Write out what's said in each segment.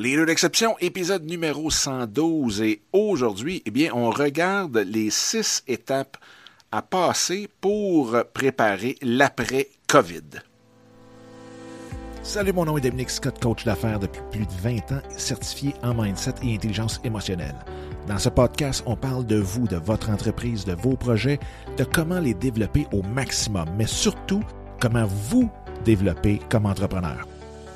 Leader d'exception, épisode numéro 112. Et aujourd'hui, eh bien, on regarde les six étapes à passer pour préparer l'après-COVID. Salut, mon nom est Dominique Scott, coach d'affaires depuis plus de 20 ans, certifié en mindset et intelligence émotionnelle. Dans ce podcast, on parle de vous, de votre entreprise, de vos projets, de comment les développer au maximum, mais surtout comment vous développer comme entrepreneur.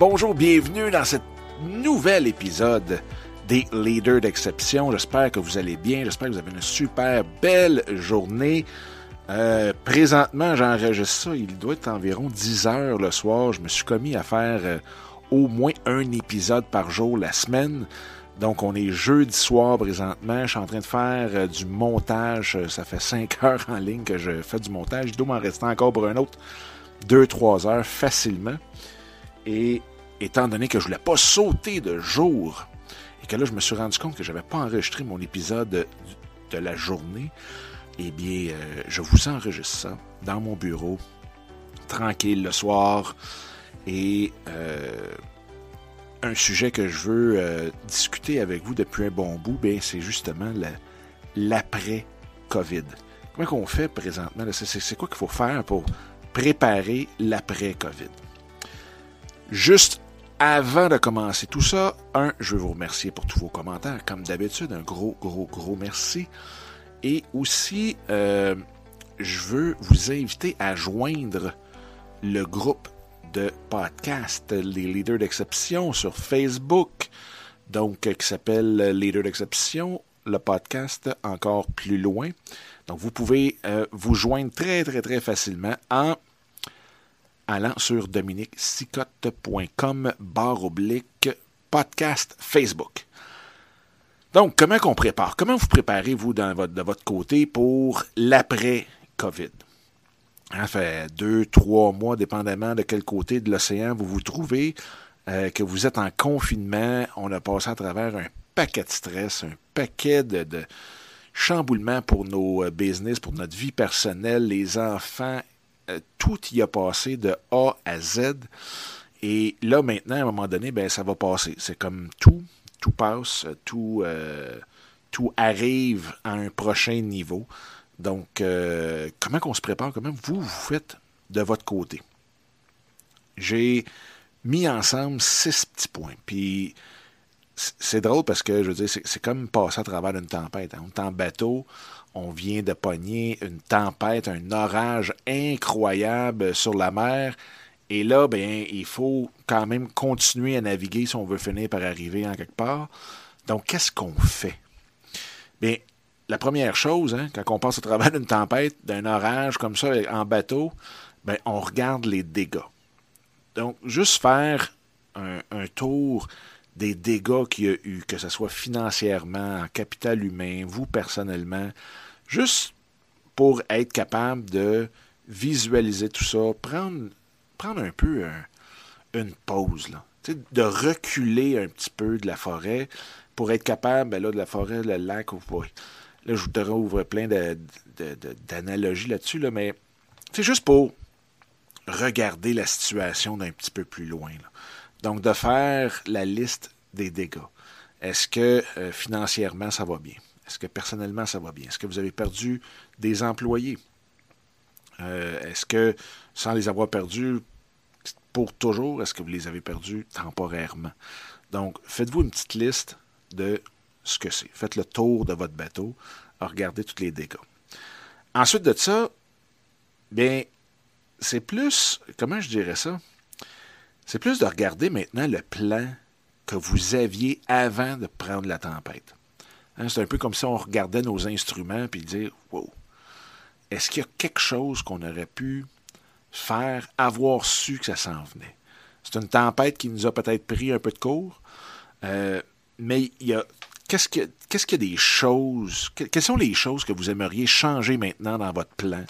Bonjour, bienvenue dans ce nouvel épisode des Leaders d'Exception. J'espère que vous allez bien, j'espère que vous avez une super belle journée. Euh, présentement, j'enregistre ça, il doit être environ 10 heures le soir. Je me suis commis à faire euh, au moins un épisode par jour la semaine. Donc, on est jeudi soir présentement. Je suis en train de faire euh, du montage. Ça fait 5 heures en ligne que je fais du montage. Il doit m'en rester encore pour un autre 2-3 heures facilement. Et étant donné que je voulais pas sauter de jour, et que là, je me suis rendu compte que j'avais pas enregistré mon épisode de la journée, eh bien, euh, je vous enregistre ça dans mon bureau, tranquille le soir, et euh, un sujet que je veux euh, discuter avec vous depuis un bon bout, ben, c'est justement l'après-COVID. Comment qu'on fait présentement? C'est quoi qu'il faut faire pour préparer l'après-COVID? Juste avant de commencer tout ça, un, je veux vous remercier pour tous vos commentaires. Comme d'habitude, un gros, gros, gros merci. Et aussi, euh, je veux vous inviter à joindre le groupe de podcast Les Leaders d'Exception sur Facebook, donc qui s'appelle Leaders d'Exception, le podcast encore plus loin. Donc vous pouvez euh, vous joindre très très très facilement en allant sur dominiquesicotte.com barre oblique podcast Facebook. Donc, comment qu'on prépare? Comment vous préparez-vous de votre côté pour l'après-COVID? Ça fait deux, trois mois, dépendamment de quel côté de l'océan vous vous trouvez, euh, que vous êtes en confinement. On a passé à travers un paquet de stress, un paquet de, chamboulements pour nos euh, business, pour notre vie personnelle, les enfants, tout y a passé de A à Z. Et là, maintenant, à un moment donné, ben, ça va passer. C'est comme tout tout passe, tout, euh, arrive à un prochain niveau. Donc, euh, comment qu'on se prépare, comment vous, vous faites de votre côté? J'ai mis ensemble six petits points. Puis, c'est drôle parce que, je veux dire, c'est comme passer à travers une tempête. Hein. On est en bateau, on vient de pogner une tempête, un orage incroyable sur la mer. Et là, ben, il faut quand même continuer à naviguer si on veut finir par arriver en quelque part. Donc, qu'est-ce qu'on fait? Bien, la première chose, hein, quand on passe au travers d'une tempête, d'un orage comme ça en bateau, ben, on regarde les dégâts. Donc, juste faire un tour des dégâts qu'il y a eu, que ce soit financièrement, en capital humain, vous personnellement, juste pour être capable de visualiser tout ça, prendre prendre un peu une pause, là. de reculer un petit peu de la forêt pour être capable, ben de la forêt, le lac, ou là, je voudrais ouvrir plein d'analogies là-dessus, là, mais c'est juste pour regarder la situation d'un petit peu plus loin. Donc, de faire la liste des dégâts. Est-ce que euh, financièrement, ça va bien? Est-ce que personnellement, ça va bien? Est-ce que vous avez perdu des employés? Euh, est-ce que, sans les avoir perdus pour toujours, est-ce que vous les avez perdus temporairement? Donc, faites-vous une petite liste de ce que c'est. Faites le tour de votre bateau, regardez tous les dégâts. Ensuite de ça, bien, c'est plus, comment je dirais ça? C'est plus de regarder maintenant le plan que vous aviez avant de prendre la tempête. Hein, c'est un peu comme si on regardait nos instruments et dire Wow, est-ce qu'il y a quelque chose qu'on aurait pu faire avoir su que ça s'en venait? C'est une tempête qui nous a peut-être pris un peu de cours. Euh, mais il y a qu'est-ce qu'il y a des choses, quelles sont les choses que vous aimeriez changer maintenant dans votre plan,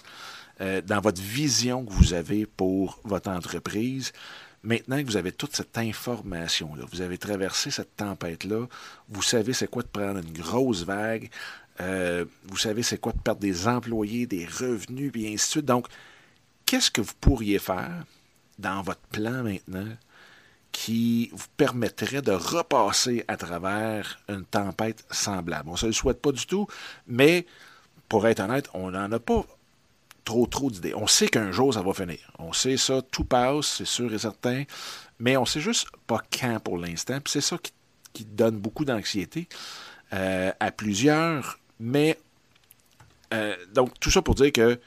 euh, dans votre vision que vous avez pour votre entreprise? Maintenant que vous avez toute cette information-là, vous avez traversé cette tempête-là, vous savez c'est quoi de prendre une grosse vague, euh, vous savez c'est quoi de perdre des employés, des revenus, et ainsi de suite. Donc, qu'est-ce que vous pourriez faire dans votre plan maintenant qui vous permettrait de repasser à travers une tempête semblable? On ne se le souhaite pas du tout, mais pour être honnête, on n'en a pas trop trop d'idées. On sait qu'un jour ça va finir. On sait ça, tout passe, c'est sûr et certain, mais on sait juste pas quand pour l'instant. Puis c'est ça qui, donne beaucoup d'anxiété euh, à plusieurs. Mais euh, donc tout ça pour dire que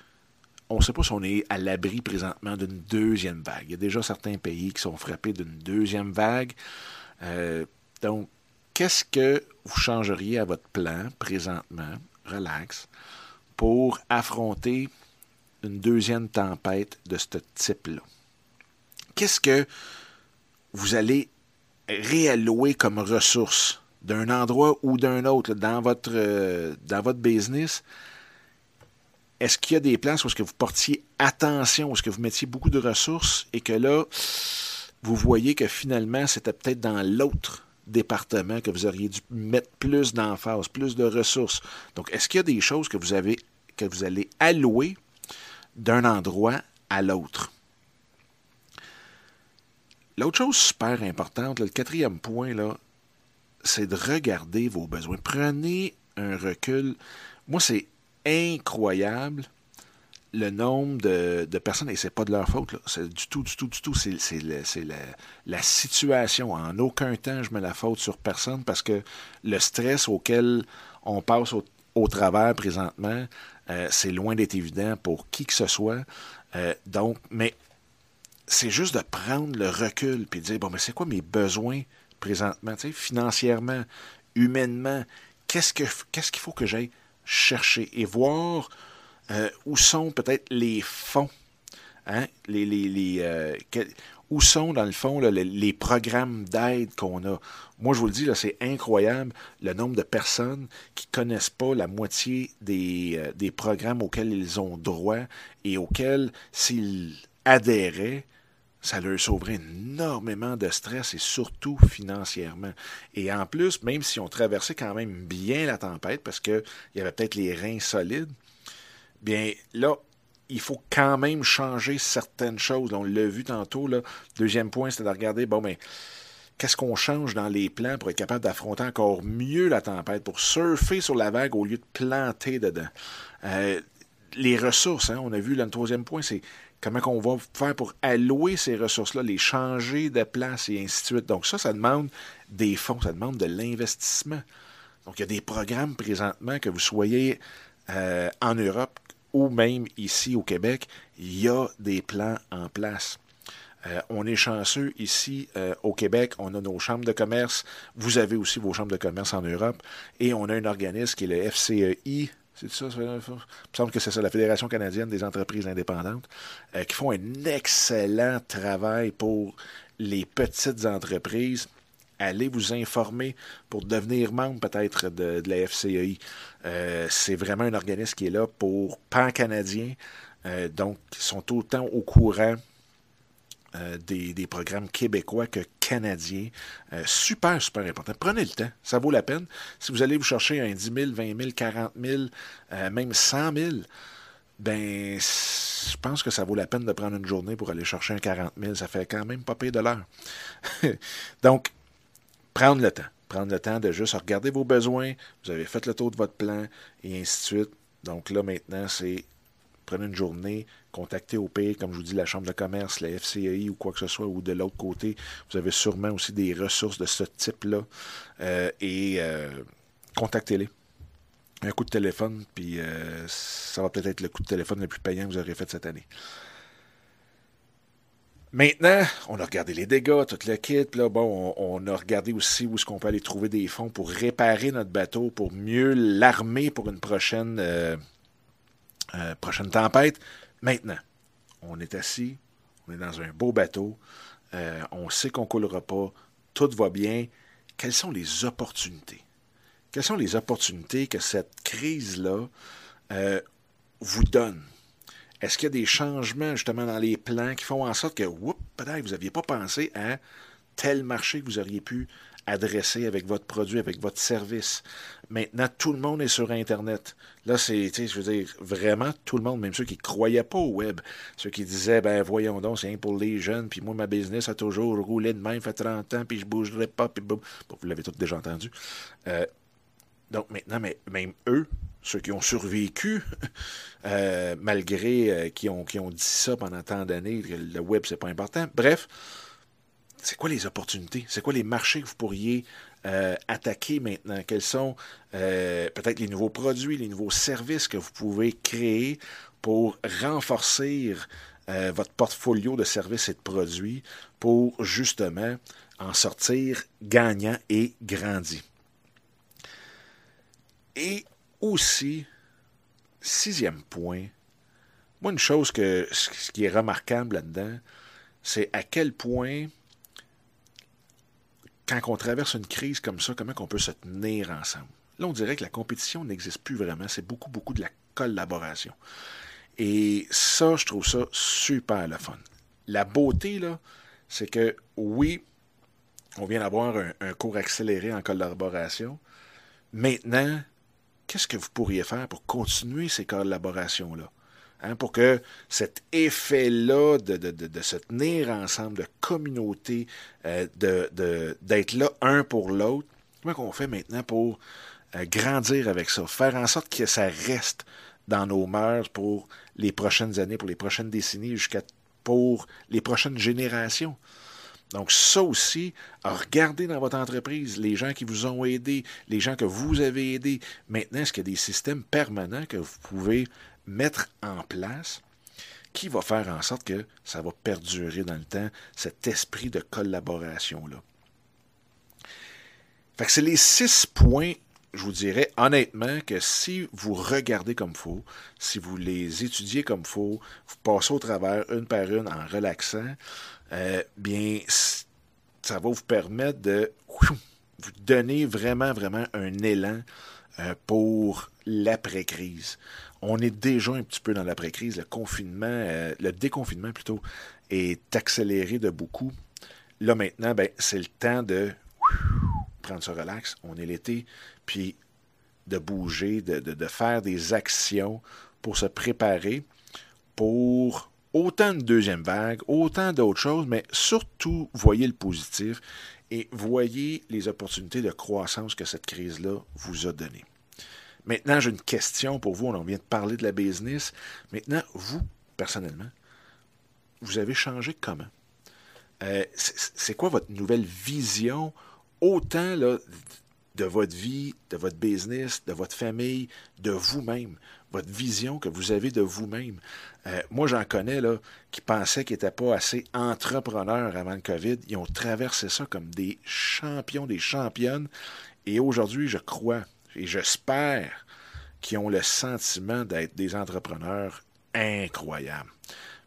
on ne sait pas si on est à l'abri présentement d'une deuxième vague. Il y a déjà certains pays qui sont frappés d'une deuxième vague. Euh, donc, qu'est-ce que vous changeriez à votre plan présentement, relax, pour affronter une deuxième tempête de ce type-là? Qu'est-ce que vous allez réallouer comme ressources d'un endroit ou d'un autre dans votre, euh, business? Est-ce qu'il y a des plans où est-ce que vous portiez attention, où est-ce que vous mettiez beaucoup de ressources et que là, vous voyez que finalement, c'était peut-être dans l'autre département que vous auriez dû mettre plus d'emphase, plus de ressources? Donc, est-ce qu'il y a des choses que vous avez, que vous allez allouer d'un endroit à l'autre? L'autre chose super importante, le quatrième point, là, c'est de regarder vos besoins. Prenez un recul. Moi, c'est incroyable le nombre de, personnes, et c'est pas de leur faute, c'est du tout, du tout, du tout, c'est la, situation. En aucun temps, je mets la faute sur personne parce que le stress auquel on passe au, travers présentement, euh, c'est loin d'être évident pour qui que ce soit. Euh, donc, mais c'est juste de prendre le recul puis de dire, bon, mais c'est quoi mes besoins présentement, financièrement, humainement, qu'est-ce qu'il faut que j'aille chercher? Et voir euh, où sont peut-être les fonds. Hein? Où sont, dans le fond, les, programmes d'aide qu'on a. Moi, je vous le dis, c'est incroyable le nombre de personnes qui ne connaissent pas la moitié des, euh, des programmes auxquels ils ont droit et auxquels, s'ils adhéraient, ça leur sauverait énormément de stress et surtout financièrement. Et en plus, même si on traversait quand même bien la tempête, parce qu'il y avait peut-être les reins solides, bien là, il faut quand même changer certaines choses. On l'a vu tantôt. Là. Deuxième point, c'était de regarder, bon, mais qu'est-ce qu'on change dans les plans pour être capable d'affronter encore mieux la tempête, pour surfer sur la vague au lieu de planter dedans? Euh, les ressources, hein, on a vu le troisième point, c'est comment on va faire pour allouer ces ressources-là, les changer de place et ainsi de suite. Donc ça, ça demande des fonds, ça demande de l'investissement. Donc il y a des programmes présentement que vous soyez euh, en Europe ou même ici au Québec, il y a des plans en place. Euh, on est chanceux ici euh, au Québec, on a nos chambres de commerce, vous avez aussi vos chambres de commerce en Europe, et on a un organisme qui est le FCEI, c'est ça, il me semble que c'est ça, la Fédération canadienne des entreprises indépendantes, euh, qui font un excellent travail pour les petites entreprises. Allez vous informer pour devenir membre peut-être de, la FCEI. Euh, c'est vraiment un organisme qui est là pour pan-canadiens. Euh, donc, ils sont autant au courant euh, des, programmes québécois que canadiens. Super, super important. Prenez le temps, ça vaut la peine. Si vous allez vous chercher un 10 000, 20 000, 40 000, même 100 000, ben, je pense que ça vaut la peine de prendre une journée pour aller chercher un 40 000. Ça fait quand même pas payer de l'heure. Donc, prendre le temps. Prendre le temps de juste regarder vos besoins. Vous avez fait le tour de votre plan et ainsi de suite. Donc là, maintenant, c'est prenez une journée, contactez au pays, comme je vous dis, la Chambre de commerce, la FCI ou quoi que ce soit, ou de l'autre côté, vous avez sûrement aussi des ressources de ce type-là. Euh, et euh, contactez-les. Un coup de téléphone, puis euh, ça va peut-être être le coup de téléphone le plus payant que vous aurez fait cette année. Maintenant, on a regardé les dégâts, toute le kit. Là, bon, on, a regardé aussi où est-ce qu'on peut aller trouver des fonds pour réparer notre bateau, pour mieux l'armer pour une prochaine euh, prochaine tempête. Maintenant, on est assis, on est dans un beau bateau, euh, on sait qu'on ne coulera pas, tout va bien. quelles sont les opportunités? Quelles sont les opportunités que cette crise-là euh, vous donne? Est-ce qu'il y a des changements justement dans les plans qui font en sorte que, peut-être vous n'aviez pas pensé à tel marché que vous auriez pu adresser avec votre produit, avec votre service? Maintenant, tout le monde est sur Internet. Là, c'est, je veux dire, vraiment tout le monde, même ceux qui ne croyaient pas au web, ceux qui disaient, ben voyons donc, c'est pour les jeunes, puis moi, ma business a toujours roulé de même, fait 30 ans, puis je bougerai pas, puis boum. vous l'avez tous déjà entendu. Euh, donc maintenant, mais, même eux, ceux qui ont survécu, euh, malgré euh, qui, ont, qui ont dit ça pendant tant d'années, le web, c'est pas important. Bref, c'est quoi les opportunités? C'est quoi les marchés que vous pourriez euh, attaquer maintenant? Quels sont euh, peut-être les nouveaux produits, les nouveaux services que vous pouvez créer pour renforcer votre portfolio de services et de produits pour justement en sortir gagnant et grandi? Et aussi, sixième point, moi, une chose que, ce qui est remarquable là-dedans, c'est à quel point quand on traverse une crise comme ça, comment on peut se tenir ensemble? Là, on dirait que la compétition n'existe plus vraiment. C'est beaucoup, beaucoup de la collaboration. Et ça, je trouve ça super le fun. La beauté, là, c'est que oui, on vient d'avoir un, un, cours accéléré en collaboration. Maintenant, qu'est-ce que vous pourriez faire pour continuer ces collaborations-là? Hein, pour que cet effet-là de, de, de, se tenir ensemble, de communauté, euh, d'être là un pour l'autre, comment on fait maintenant pour euh, grandir avec ça, faire en sorte que ça reste dans nos mœurs pour les prochaines années, pour les prochaines décennies, jusqu'à pour les prochaines générations? Donc ça aussi, regardez dans votre entreprise les gens qui vous ont aidé, les gens que vous avez aidés. Maintenant, est-ce qu'il y a des systèmes permanents que vous pouvez mettre en place qui va faire en sorte que ça va perdurer dans le temps, cet esprit de collaboration-là? Fait que c'est les six points, je vous dirais honnêtement, que si vous regardez comme il faut, si vous les étudiez comme il faut, vous passez au travers une par une en relaxant, euh, bien, ça va vous permettre de vous donner vraiment, vraiment un élan euh, pour l'après-crise on est déjà un petit peu dans l'après-crise. Le confinement, euh, le déconfinement plutôt, est accéléré de beaucoup. Là maintenant, ben, c'est le temps de prendre ce relax. On est l'été, puis de bouger, de, de, faire des actions pour se préparer pour autant de deuxième vague, autant d'autres choses, mais surtout voyez le positif et voyez les opportunités de croissance que cette crise-là vous a données. Maintenant, j'ai une question pour vous. On vient de parler de la business. Maintenant, vous, personnellement, vous avez changé comment? Euh, c'est quoi votre nouvelle vision, autant de votre vie, de votre business, de votre famille, de vous-même, votre vision que vous avez de vous-même. Euh, moi, j'en connais là, qui pensaient qu'ils n'étaient pas assez entrepreneurs avant le COVID. Ils ont traversé ça comme des champions, des championnes. Et aujourd'hui, je crois et j'espère qu'ils ont le sentiment d'être des entrepreneurs incroyables.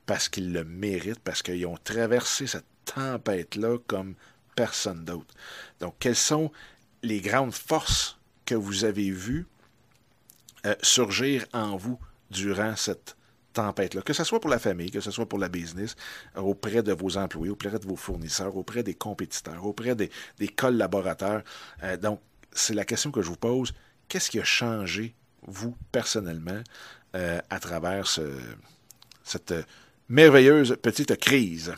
Parce qu'ils le méritent, parce qu'ils ont traversé cette tempête-là comme personne d'autre. Donc, quelles sont les grandes forces que vous avez vues euh, surgir en vous durant cette tempête-là, que ce soit pour la famille, que ce soit pour la business, auprès de vos employés, auprès de vos fournisseurs, auprès des compétiteurs, auprès des, collaborateurs. Euh, donc, c'est la question que je vous pose. Qu'est-ce qui a changé, vous, personnellement, euh, à travers cette merveilleuse petite crise?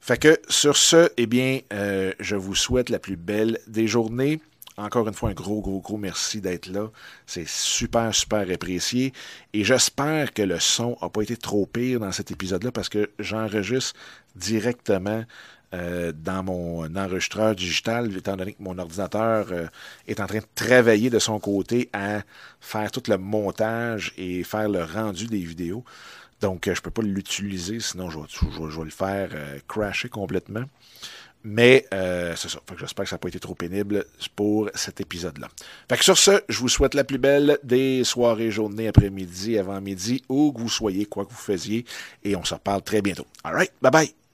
Fait que sur ce, eh bien, euh, je vous souhaite la plus belle des journées. Encore une fois, un gros, gros, gros merci d'être là. C'est super, super apprécié. Et j'espère que le son n'a pas été trop pire dans cet épisode-là parce que j'enregistre directement euh, dans mon enregistreur digital, étant donné que mon ordinateur euh, est en train de travailler de son côté à faire tout le montage et faire le rendu des vidéos. Donc, euh, je ne peux pas l'utiliser, sinon je vais, le faire crasher complètement. Mais c'est ça. J'espère que ça n'a pas été trop pénible pour cet épisode-là. sur ce, je vous souhaite la plus belle des soirées, journées, après-midi, avant-midi, où que vous soyez, quoi que vous faisiez. Et on se reparle très bientôt. All right, bye bye.